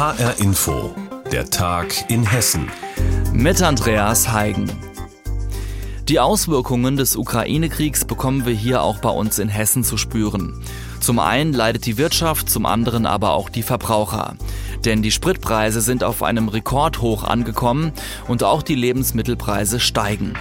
HR Info, der Tag in Hessen. Mit Andreas Heigen. Die Auswirkungen des Ukraine-Kriegs bekommen wir hier auch bei uns in Hessen zu spüren. Zum einen leidet die Wirtschaft, zum anderen aber auch die Verbraucher. Denn die Spritpreise sind auf einem Rekordhoch angekommen und auch die Lebensmittelpreise steigen.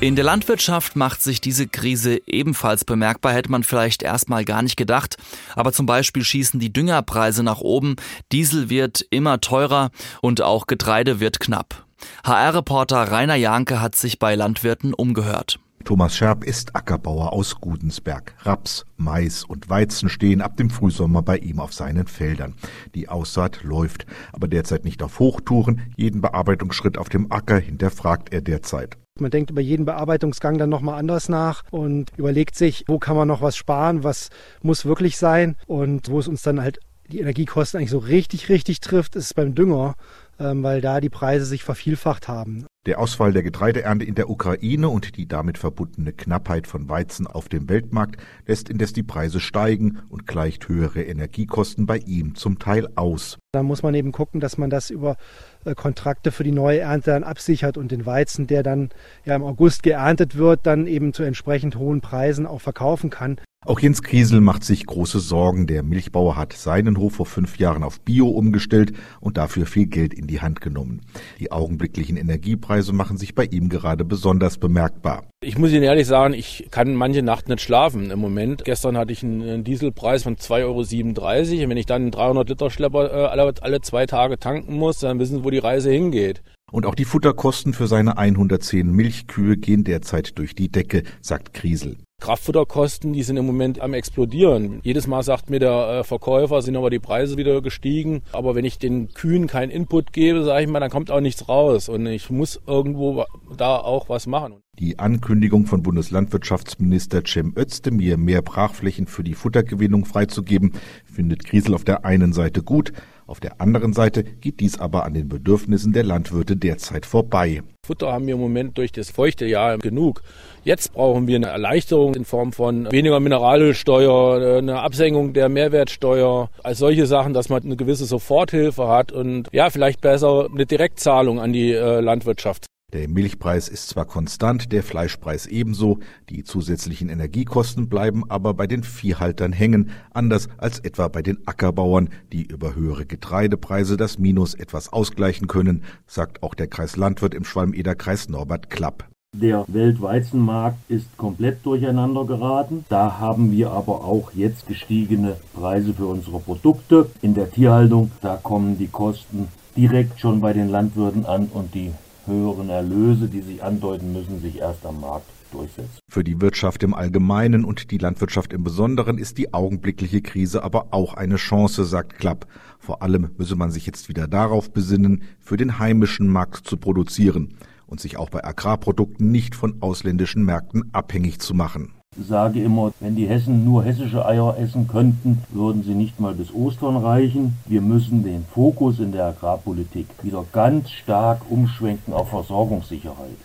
In der Landwirtschaft macht sich diese Krise ebenfalls bemerkbar, hätte man vielleicht erstmal gar nicht gedacht. Aber zum Beispiel schießen die Düngerpreise nach oben, Diesel wird immer teurer und auch Getreide wird knapp. HR-Reporter Rainer Janke hat sich bei Landwirten umgehört. Thomas Scherb ist Ackerbauer aus Gudensberg. Raps, Mais und Weizen stehen ab dem Frühsommer bei ihm auf seinen Feldern. Die Aussaat läuft, aber derzeit nicht auf Hochtouren. Jeden Bearbeitungsschritt auf dem Acker hinterfragt er derzeit. Man denkt über jeden Bearbeitungsgang dann nochmal anders nach und überlegt sich, wo kann man noch was sparen, was muss wirklich sein und wo es uns dann halt die Energiekosten eigentlich so richtig, richtig trifft, ist beim Dünger, ähm, weil da die Preise sich vervielfacht haben. Der Ausfall der Getreideernte in der Ukraine und die damit verbundene Knappheit von Weizen auf dem Weltmarkt lässt indes die Preise steigen und gleicht höhere Energiekosten bei ihm zum Teil aus. Da muss man eben gucken, dass man das über äh, Kontrakte für die neue Ernte dann absichert und den Weizen, der dann ja im August geerntet wird, dann eben zu entsprechend hohen Preisen auch verkaufen kann. Auch Jens Kriesel macht sich große Sorgen. Der Milchbauer hat seinen Hof vor fünf Jahren auf Bio umgestellt und dafür viel Geld in die Hand genommen. Die augenblicklichen Energiepreise machen sich bei ihm gerade besonders bemerkbar. Ich muss Ihnen ehrlich sagen, ich kann manche Nacht nicht schlafen im Moment. Gestern hatte ich einen Dieselpreis von 2,37 Euro. Und wenn ich dann einen 300 Liter Schlepper äh, alle, alle zwei Tage tanken muss, dann wissen Sie, wo die Reise hingeht. Und auch die Futterkosten für seine 110 Milchkühe gehen derzeit durch die Decke, sagt Kriesel. Kraftfutterkosten, die sind im Moment am explodieren. Jedes Mal sagt mir der äh, Verkäufer, sind aber die Preise wieder gestiegen. Aber wenn ich den Kühen keinen Input gebe, sage ich mal, dann kommt auch nichts raus. Und ich muss irgendwo da auch was machen. Die Ankündigung von Bundeslandwirtschaftsminister Cem Özdemir, mehr Brachflächen für die Futtergewinnung freizugeben, findet Kriesel auf der einen Seite gut. Auf der anderen Seite geht dies aber an den Bedürfnissen der Landwirte derzeit vorbei. Futter haben wir im Moment durch das feuchte Jahr genug. Jetzt brauchen wir eine Erleichterung in Form von weniger Mineralölsteuer, eine Absenkung der Mehrwertsteuer, als solche Sachen, dass man eine gewisse Soforthilfe hat und ja, vielleicht besser eine Direktzahlung an die äh, Landwirtschaft. Der Milchpreis ist zwar konstant, der Fleischpreis ebenso, die zusätzlichen Energiekosten bleiben aber bei den Viehhaltern hängen, anders als etwa bei den Ackerbauern, die über höhere Getreidepreise das Minus etwas ausgleichen können, sagt auch der Kreislandwirt im Schwalm-Eder-Kreis Norbert Klapp. Der Weltweizenmarkt ist komplett durcheinander geraten. Da haben wir aber auch jetzt gestiegene Preise für unsere Produkte. In der Tierhaltung, da kommen die Kosten direkt schon bei den Landwirten an und die höheren Erlöse, die sich andeuten müssen, sich erst am Markt durchsetzen. Für die Wirtschaft im Allgemeinen und die Landwirtschaft im Besonderen ist die augenblickliche Krise aber auch eine Chance, sagt Klapp. Vor allem müsse man sich jetzt wieder darauf besinnen, für den heimischen Markt zu produzieren und sich auch bei Agrarprodukten nicht von ausländischen Märkten abhängig zu machen sage immer, wenn die Hessen nur hessische Eier essen könnten, würden sie nicht mal bis Ostern reichen. Wir müssen den Fokus in der Agrarpolitik wieder ganz stark umschwenken auf Versorgungssicherheit.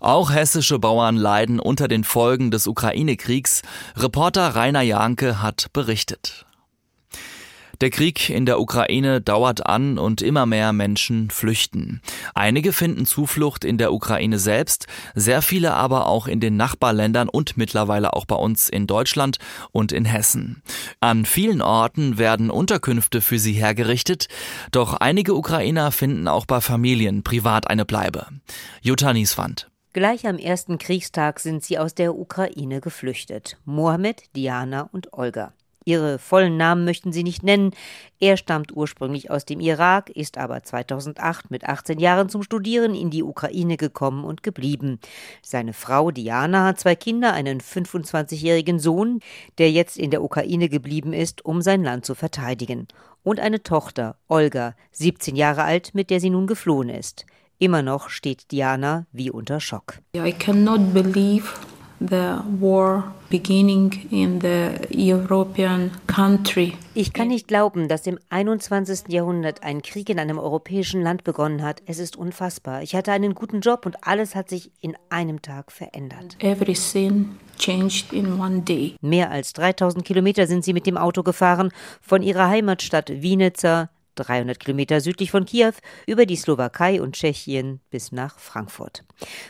Auch hessische Bauern leiden unter den Folgen des Ukraine-Kriegs. Reporter Rainer Janke hat berichtet. Der Krieg in der Ukraine dauert an und immer mehr Menschen flüchten. Einige finden Zuflucht in der Ukraine selbst, sehr viele aber auch in den Nachbarländern und mittlerweile auch bei uns in Deutschland und in Hessen. An vielen Orten werden Unterkünfte für sie hergerichtet, doch einige Ukrainer finden auch bei Familien privat eine Bleibe. Jutta Nieswand. Gleich am ersten Kriegstag sind sie aus der Ukraine geflüchtet. Mohammed, Diana und Olga. Ihre vollen Namen möchten sie nicht nennen. Er stammt ursprünglich aus dem Irak, ist aber 2008 mit 18 Jahren zum Studieren in die Ukraine gekommen und geblieben. Seine Frau Diana hat zwei Kinder, einen 25-jährigen Sohn, der jetzt in der Ukraine geblieben ist, um sein Land zu verteidigen. Und eine Tochter, Olga, 17 Jahre alt, mit der sie nun geflohen ist. Immer noch steht Diana wie unter Schock. I cannot believe the war beginning in the European country. Ich kann nicht glauben, dass im 21. Jahrhundert ein Krieg in einem europäischen Land begonnen hat. Es ist unfassbar. Ich hatte einen guten Job und alles hat sich in einem Tag verändert. Everything changed in one day. Mehr als 3000 Kilometer sind sie mit dem Auto gefahren, von ihrer Heimatstadt Wienica 300 Kilometer südlich von Kiew, über die Slowakei und Tschechien bis nach Frankfurt.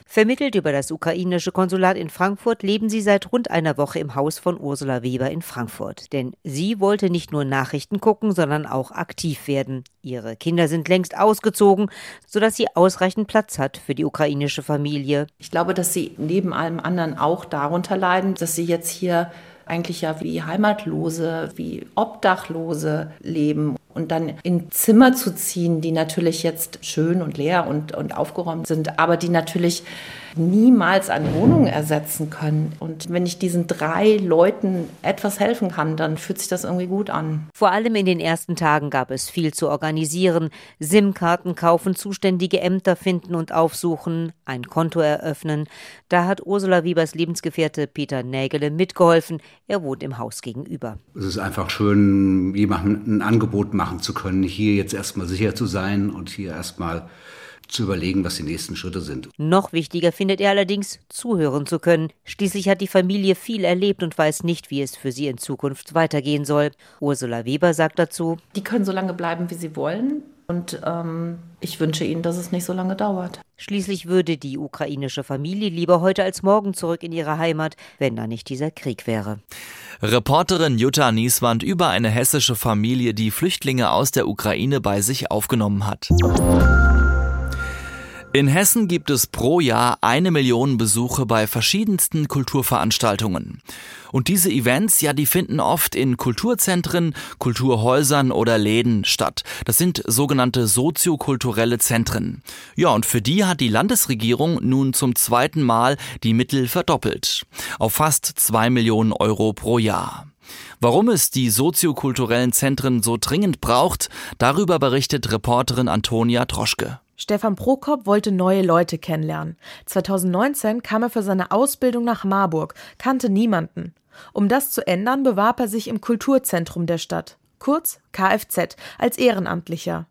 Vermittelt über das ukrainische Konsulat in Frankfurt leben sie seit rund einer Woche im Haus von Ursula Weber in Frankfurt. Denn sie wollte nicht nur Nachrichten gucken, sondern auch aktiv werden. Ihre Kinder sind längst ausgezogen, sodass sie ausreichend Platz hat für die ukrainische Familie. Ich glaube, dass sie neben allem anderen auch darunter leiden, dass sie jetzt hier eigentlich ja wie Heimatlose, wie Obdachlose leben und dann in Zimmer zu ziehen, die natürlich jetzt schön und leer und, und aufgeräumt sind, aber die natürlich niemals eine Wohnung ersetzen können. Und wenn ich diesen drei Leuten etwas helfen kann, dann fühlt sich das irgendwie gut an. Vor allem in den ersten Tagen gab es viel zu organisieren. SIM-Karten kaufen, zuständige Ämter finden und aufsuchen, ein Konto eröffnen. Da hat Ursula Wiebers Lebensgefährte Peter Nägele mitgeholfen. Er wohnt im Haus gegenüber. Es ist einfach schön, jemandem ein Angebot machen zu können, hier jetzt erstmal sicher zu sein und hier erstmal zu überlegen, was die nächsten Schritte sind. Noch wichtiger findet er allerdings, zuhören zu können. Schließlich hat die Familie viel erlebt und weiß nicht, wie es für sie in Zukunft weitergehen soll. Ursula Weber sagt dazu, die können so lange bleiben, wie sie wollen. Und ähm, ich wünsche ihnen, dass es nicht so lange dauert. Schließlich würde die ukrainische Familie lieber heute als morgen zurück in ihre Heimat, wenn da nicht dieser Krieg wäre. Reporterin Jutta Nieswand über eine hessische Familie, die Flüchtlinge aus der Ukraine bei sich aufgenommen hat. In Hessen gibt es pro Jahr eine Million Besuche bei verschiedensten Kulturveranstaltungen. Und diese Events, ja, die finden oft in Kulturzentren, Kulturhäusern oder Läden statt. Das sind sogenannte soziokulturelle Zentren. Ja, und für die hat die Landesregierung nun zum zweiten Mal die Mittel verdoppelt. Auf fast zwei Millionen Euro pro Jahr. Warum es die soziokulturellen Zentren so dringend braucht, darüber berichtet Reporterin Antonia Troschke. Stefan Prokop wollte neue Leute kennenlernen. 2019 kam er für seine Ausbildung nach Marburg, kannte niemanden. Um das zu ändern, bewarb er sich im Kulturzentrum der Stadt, kurz Kfz, als Ehrenamtlicher.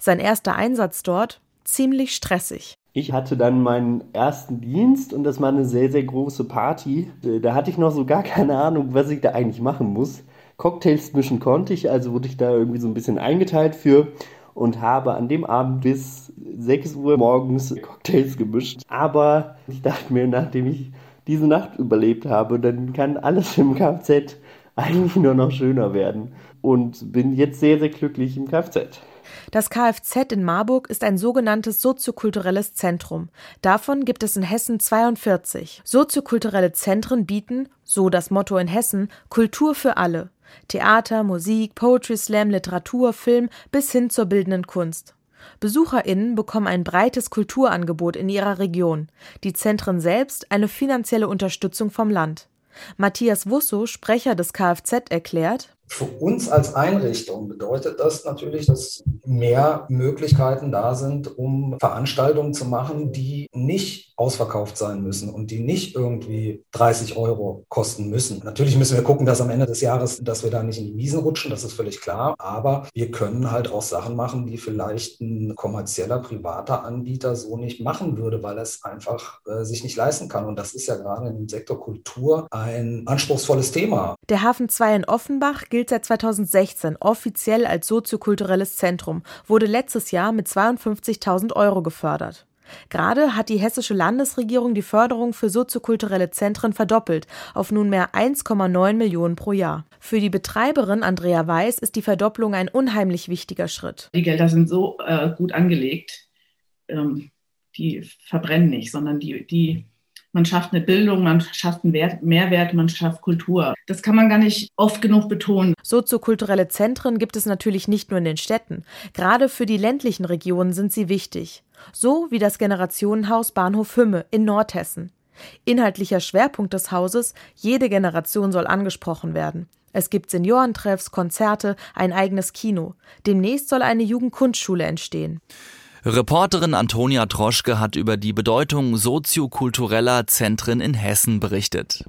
Sein erster Einsatz dort ziemlich stressig. Ich hatte dann meinen ersten Dienst und das war eine sehr, sehr große Party. Da hatte ich noch so gar keine Ahnung, was ich da eigentlich machen muss. Cocktails mischen konnte ich, also wurde ich da irgendwie so ein bisschen eingeteilt für und habe an dem Abend bis 6 Uhr morgens Cocktails gemischt. Aber ich dachte mir, nachdem ich diese Nacht überlebt habe, dann kann alles im Kfz eigentlich nur noch schöner werden. Und bin jetzt sehr, sehr glücklich im Kfz. Das Kfz in Marburg ist ein sogenanntes soziokulturelles Zentrum. Davon gibt es in Hessen 42. Soziokulturelle Zentren bieten, so das Motto in Hessen, Kultur für alle. Theater, Musik, Poetry Slam, Literatur, Film bis hin zur bildenden Kunst. BesucherInnen bekommen ein breites Kulturangebot in ihrer Region, die Zentren selbst eine finanzielle Unterstützung vom Land. Matthias Wusso, Sprecher des Kfz, erklärt, für uns als Einrichtung bedeutet das natürlich, dass mehr Möglichkeiten da sind, um Veranstaltungen zu machen, die nicht ausverkauft sein müssen und die nicht irgendwie 30 Euro kosten müssen. Natürlich müssen wir gucken, dass am Ende des Jahres, dass wir da nicht in die Miesen rutschen, das ist völlig klar. Aber wir können halt auch Sachen machen, die vielleicht ein kommerzieller, privater Anbieter so nicht machen würde, weil es einfach äh, sich nicht leisten kann. Und das ist ja gerade im Sektor Kultur ein anspruchsvolles Thema. Der Hafen 2 in Offenbach gilt seit 2016 offiziell als soziokulturelles Zentrum, wurde letztes Jahr mit 52.000 Euro gefördert. Gerade hat die hessische Landesregierung die Förderung für soziokulturelle Zentren verdoppelt auf nunmehr 1,9 Millionen pro Jahr. Für die Betreiberin Andrea Weiß ist die Verdopplung ein unheimlich wichtiger Schritt. Die Gelder sind so äh, gut angelegt, ähm, die verbrennen nicht, sondern die, die man schafft eine Bildung, man schafft einen Wert, Mehrwert, man schafft Kultur. Das kann man gar nicht oft genug betonen. Soziokulturelle Zentren gibt es natürlich nicht nur in den Städten. Gerade für die ländlichen Regionen sind sie wichtig. So wie das Generationenhaus Bahnhof Hümme in Nordhessen. Inhaltlicher Schwerpunkt des Hauses, jede Generation soll angesprochen werden. Es gibt Seniorentreffs, Konzerte, ein eigenes Kino. Demnächst soll eine Jugendkunstschule entstehen. Reporterin Antonia Troschke hat über die Bedeutung soziokultureller Zentren in Hessen berichtet.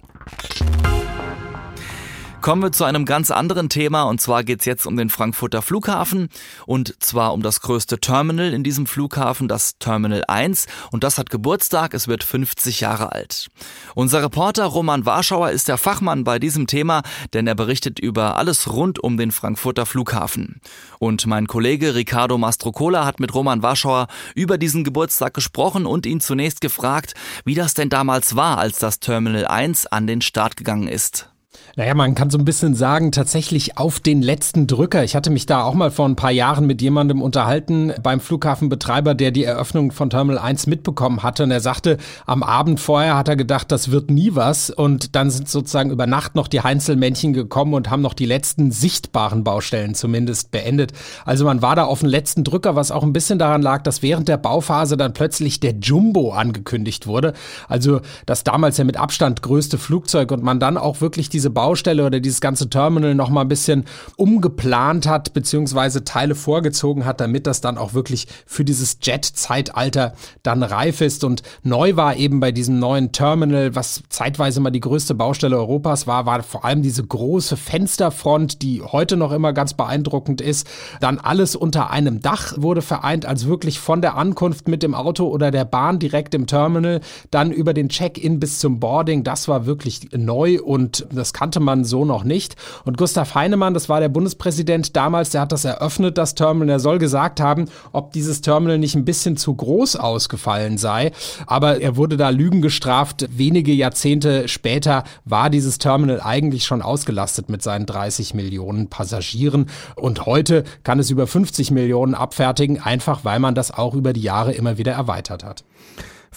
Kommen wir zu einem ganz anderen Thema und zwar geht's jetzt um den Frankfurter Flughafen und zwar um das größte Terminal in diesem Flughafen, das Terminal 1 und das hat Geburtstag, es wird 50 Jahre alt. Unser Reporter Roman Warschauer ist der Fachmann bei diesem Thema, denn er berichtet über alles rund um den Frankfurter Flughafen. Und mein Kollege Ricardo Mastrocola hat mit Roman Warschauer über diesen Geburtstag gesprochen und ihn zunächst gefragt, wie das denn damals war, als das Terminal 1 an den Start gegangen ist. Naja, man kann so ein bisschen sagen, tatsächlich auf den letzten Drücker. Ich hatte mich da auch mal vor ein paar Jahren mit jemandem unterhalten beim Flughafenbetreiber, der die Eröffnung von Terminal 1 mitbekommen hatte. Und er sagte, am Abend vorher hat er gedacht, das wird nie was. Und dann sind sozusagen über Nacht noch die Heinzelmännchen gekommen und haben noch die letzten sichtbaren Baustellen zumindest beendet. Also man war da auf den letzten Drücker, was auch ein bisschen daran lag, dass während der Bauphase dann plötzlich der Jumbo angekündigt wurde. Also das damals ja mit Abstand größte Flugzeug und man dann auch wirklich diese Baustelle oder dieses ganze Terminal noch mal ein bisschen umgeplant hat, beziehungsweise Teile vorgezogen hat, damit das dann auch wirklich für dieses Jet-Zeitalter dann reif ist. Und neu war eben bei diesem neuen Terminal, was zeitweise mal die größte Baustelle Europas war, war vor allem diese große Fensterfront, die heute noch immer ganz beeindruckend ist. Dann alles unter einem Dach wurde vereint, als wirklich von der Ankunft mit dem Auto oder der Bahn direkt im Terminal, dann über den Check-in bis zum Boarding. Das war wirklich neu und das kannte kannte man so noch nicht. Und Gustav Heinemann, das war der Bundespräsident damals, der hat das eröffnet, das Terminal. Er soll gesagt haben, ob dieses Terminal nicht ein bisschen zu groß ausgefallen sei. Aber er wurde da Lügen gestraft. Wenige Jahrzehnte später war dieses Terminal eigentlich schon ausgelastet mit seinen 30 Millionen Passagieren. Und heute kann es über 50 Millionen abfertigen, einfach weil man das auch über die Jahre immer wieder erweitert hat.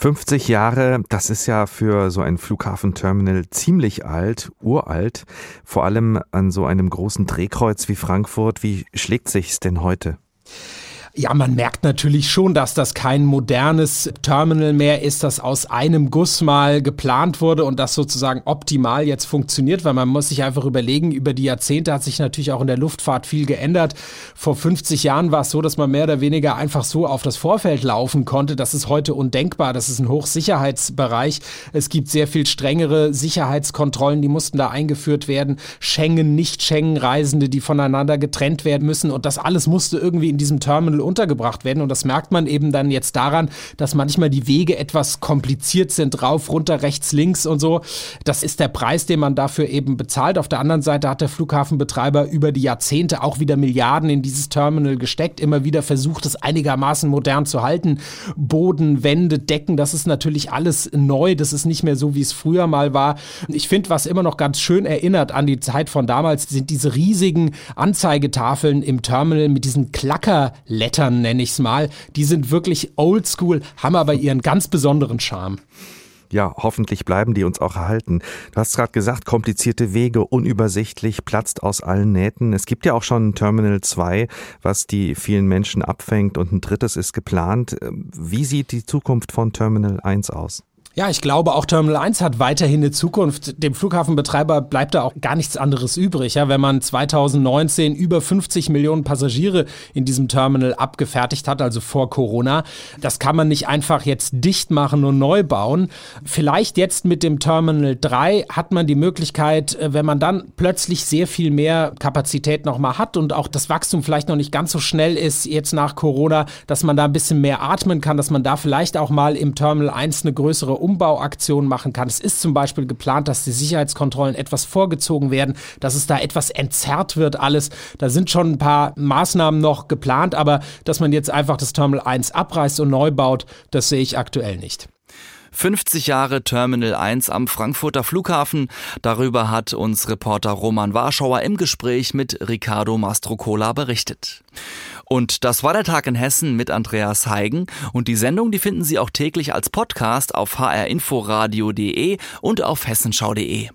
50 Jahre, das ist ja für so ein Flughafenterminal ziemlich alt, uralt, vor allem an so einem großen Drehkreuz wie Frankfurt. Wie schlägt sich's denn heute? Ja, man merkt natürlich schon, dass das kein modernes Terminal mehr ist, das aus einem Guss mal geplant wurde und das sozusagen optimal jetzt funktioniert, weil man muss sich einfach überlegen, über die Jahrzehnte hat sich natürlich auch in der Luftfahrt viel geändert. Vor 50 Jahren war es so, dass man mehr oder weniger einfach so auf das Vorfeld laufen konnte. Das ist heute undenkbar. Das ist ein Hochsicherheitsbereich. Es gibt sehr viel strengere Sicherheitskontrollen, die mussten da eingeführt werden. Schengen, Nicht-Schengen-Reisende, die voneinander getrennt werden müssen und das alles musste irgendwie in diesem Terminal untergebracht werden. Und das merkt man eben dann jetzt daran, dass manchmal die Wege etwas kompliziert sind, rauf, runter, rechts, links und so. Das ist der Preis, den man dafür eben bezahlt. Auf der anderen Seite hat der Flughafenbetreiber über die Jahrzehnte auch wieder Milliarden in dieses Terminal gesteckt, immer wieder versucht, es einigermaßen modern zu halten. Boden, Wände, Decken, das ist natürlich alles neu. Das ist nicht mehr so, wie es früher mal war. Ich finde, was immer noch ganz schön erinnert an die Zeit von damals, sind diese riesigen Anzeigetafeln im Terminal mit diesen Klackerlettern Eltern, nenne ich es mal, die sind wirklich oldschool, haben aber ihren ganz besonderen Charme. Ja, hoffentlich bleiben die uns auch erhalten. Du hast gerade gesagt, komplizierte Wege, unübersichtlich, platzt aus allen Nähten. Es gibt ja auch schon Terminal 2, was die vielen Menschen abfängt und ein drittes ist geplant. Wie sieht die Zukunft von Terminal 1 aus? Ja, ich glaube, auch Terminal 1 hat weiterhin eine Zukunft. Dem Flughafenbetreiber bleibt da auch gar nichts anderes übrig. Ja, wenn man 2019 über 50 Millionen Passagiere in diesem Terminal abgefertigt hat, also vor Corona, das kann man nicht einfach jetzt dicht machen und neu bauen. Vielleicht jetzt mit dem Terminal 3 hat man die Möglichkeit, äh, wenn man dann plötzlich sehr viel mehr Kapazität nochmal hat und auch das Wachstum vielleicht noch nicht ganz so schnell ist jetzt nach Corona, dass man da ein bisschen mehr atmen kann, dass man da vielleicht auch mal im Terminal 1 eine größere Umbauaktion machen kann. Es ist zum Beispiel geplant, dass die Sicherheitskontrollen etwas vorgezogen werden, dass es da etwas entzerrt wird alles. Da sind schon ein paar Maßnahmen noch geplant, aber dass man jetzt einfach das Terminal 1 abreißt und neu baut, das sehe ich aktuell nicht. 50 Jahre Terminal 1 am Frankfurter Flughafen. Darüber hat uns Reporter Roman Warschauer im Gespräch mit Ricardo Mastrocola berichtet. Und das war der Tag in Hessen mit Andreas Heigen. Und die Sendung, die finden Sie auch täglich als Podcast auf hrinforadio.de und auf hessenschau.de.